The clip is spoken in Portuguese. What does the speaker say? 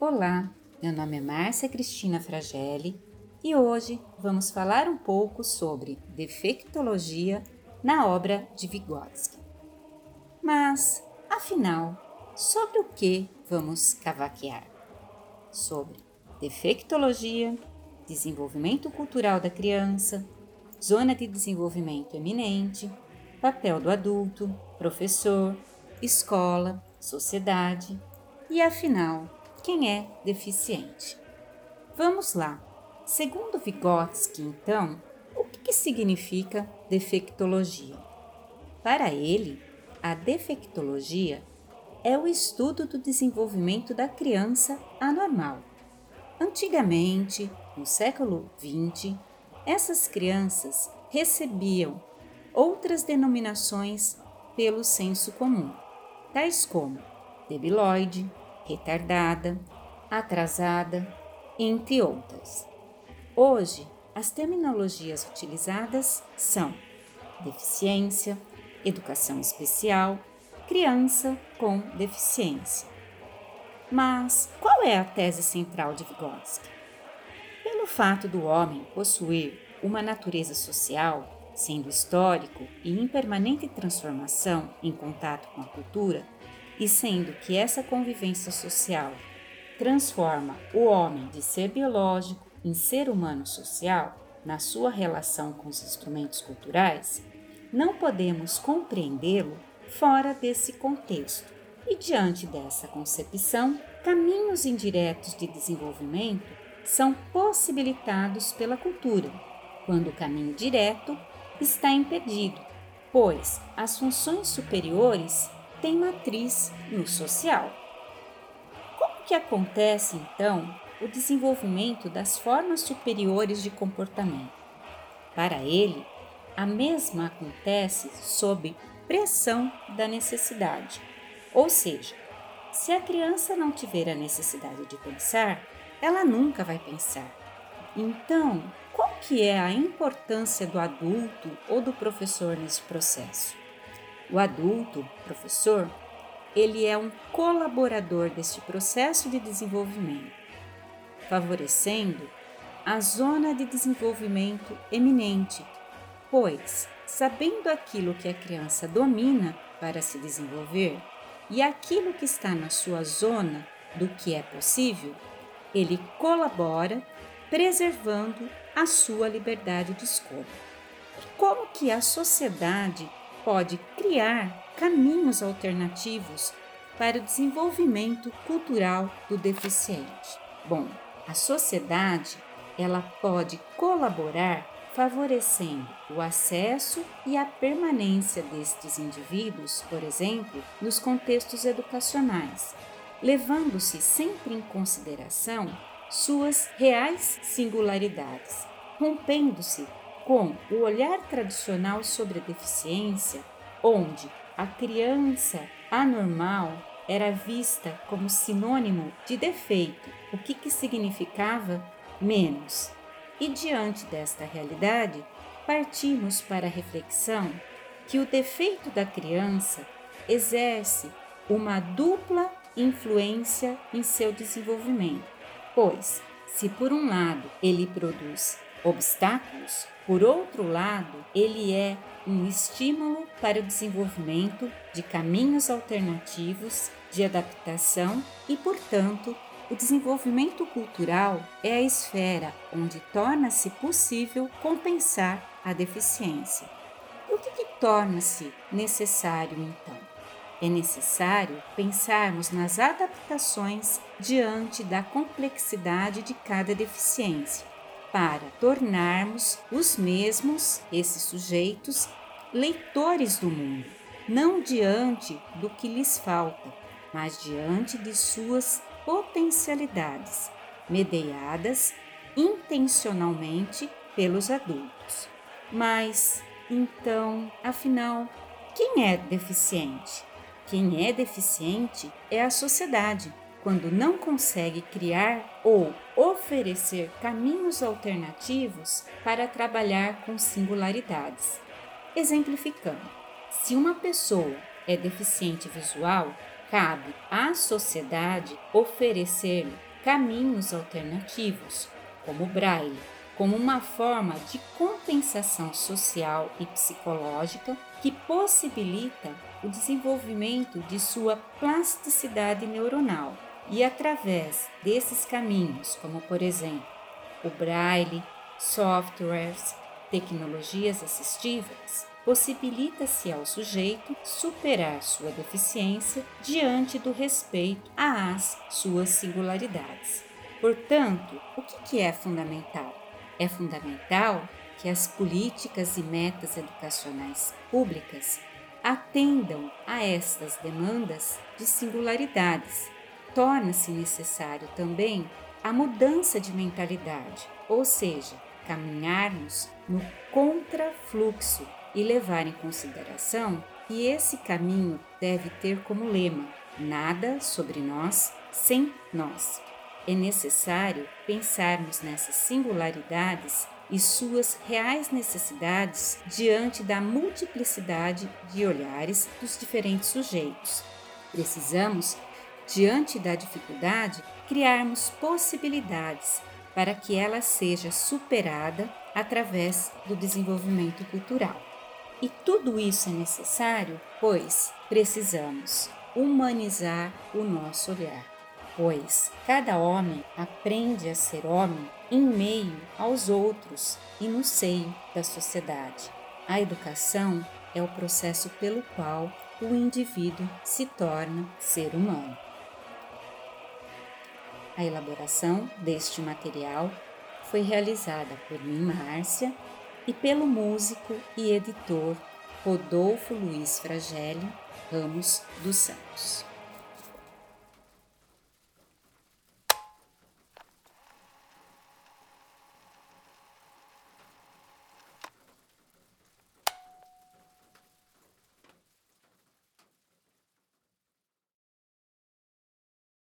Olá, meu nome é Márcia Cristina Fragelli e hoje vamos falar um pouco sobre defectologia na obra de Vygotsky. Mas, afinal, sobre o que vamos cavaquear? Sobre defectologia, desenvolvimento cultural da criança, zona de desenvolvimento eminente, papel do adulto, professor, escola, sociedade e, afinal, quem é deficiente. Vamos lá. Segundo Vygotsky, então, o que, significa defectologia? Para ele, a defectologia é o estudo do desenvolvimento da criança anormal. Antigamente, no século XX, essas crianças recebiam outras denominações pelo senso comum, tais como debilóide, retardada, atrasada, entre outras. Hoje, as terminologias utilizadas são deficiência, educação especial, criança com deficiência. Mas qual é a tese central de Vygotsky? Pelo fato do homem possuir uma natureza social, sendo histórico e em permanente transformação em contato com a cultura, e sendo que essa convivência social transforma o homem de ser biológico em ser humano social na sua relação com os instrumentos culturais, não podemos compreendê-lo fora desse contexto. E diante dessa concepção, caminhos indiretos de desenvolvimento são possibilitados pela cultura, quando o caminho direto está impedido, pois as funções superiores tem matriz no social. Como que acontece então o desenvolvimento das formas superiores de comportamento? Para ele, a mesma acontece sob pressão da necessidade. Ou seja, se a criança não tiver a necessidade de pensar, ela nunca vai pensar. Então, qual que é a importância do adulto ou do professor nesse processo? O adulto, professor, ele é um colaborador deste processo de desenvolvimento, favorecendo a zona de desenvolvimento eminente, pois, sabendo aquilo que a criança domina para se desenvolver e aquilo que está na sua zona do que é possível, ele colabora preservando a sua liberdade de escolha. Como que a sociedade pode criar caminhos alternativos para o desenvolvimento cultural do deficiente. Bom, a sociedade ela pode colaborar favorecendo o acesso e a permanência destes indivíduos, por exemplo, nos contextos educacionais, levando-se sempre em consideração suas reais singularidades, rompendo-se com o olhar tradicional sobre a deficiência, onde a criança anormal era vista como sinônimo de defeito, o que, que significava menos. E diante desta realidade, partimos para a reflexão que o defeito da criança exerce uma dupla influência em seu desenvolvimento, pois, se por um lado ele produz obstáculos, por outro lado, ele é um estímulo para o desenvolvimento de caminhos alternativos de adaptação e, portanto, o desenvolvimento cultural é a esfera onde torna-se possível compensar a deficiência. O que, que torna-se necessário então? É necessário pensarmos nas adaptações diante da complexidade de cada deficiência para tornarmos os mesmos, esses sujeitos, leitores do mundo, não diante do que lhes falta, mas diante de suas potencialidades, mediadas intencionalmente pelos adultos. Mas, então, afinal, quem é deficiente? Quem é deficiente é a sociedade quando não consegue criar ou oferecer caminhos alternativos para trabalhar com singularidades. Exemplificando, se uma pessoa é deficiente visual, cabe à sociedade oferecer caminhos alternativos, como o braille, como uma forma de compensação social e psicológica que possibilita o desenvolvimento de sua plasticidade neuronal. E através desses caminhos, como por exemplo o braille, softwares, tecnologias assistivas, possibilita-se ao sujeito superar sua deficiência diante do respeito às suas singularidades. Portanto, o que é fundamental? É fundamental que as políticas e metas educacionais públicas atendam a estas demandas de singularidades. Torna-se necessário também a mudança de mentalidade, ou seja, caminharmos no contrafluxo e levar em consideração que esse caminho deve ter como lema: nada sobre nós sem nós. É necessário pensarmos nessas singularidades e suas reais necessidades diante da multiplicidade de olhares dos diferentes sujeitos. Precisamos, diante da dificuldade, criarmos possibilidades para que ela seja superada através do desenvolvimento cultural. E tudo isso é necessário, pois precisamos humanizar o nosso olhar, pois cada homem aprende a ser homem em meio aos outros e no seio da sociedade. A educação é o processo pelo qual o indivíduo se torna ser humano. A elaboração deste material foi realizada por mim, Márcia, e pelo músico e editor Rodolfo Luiz Fragelli Ramos dos Santos.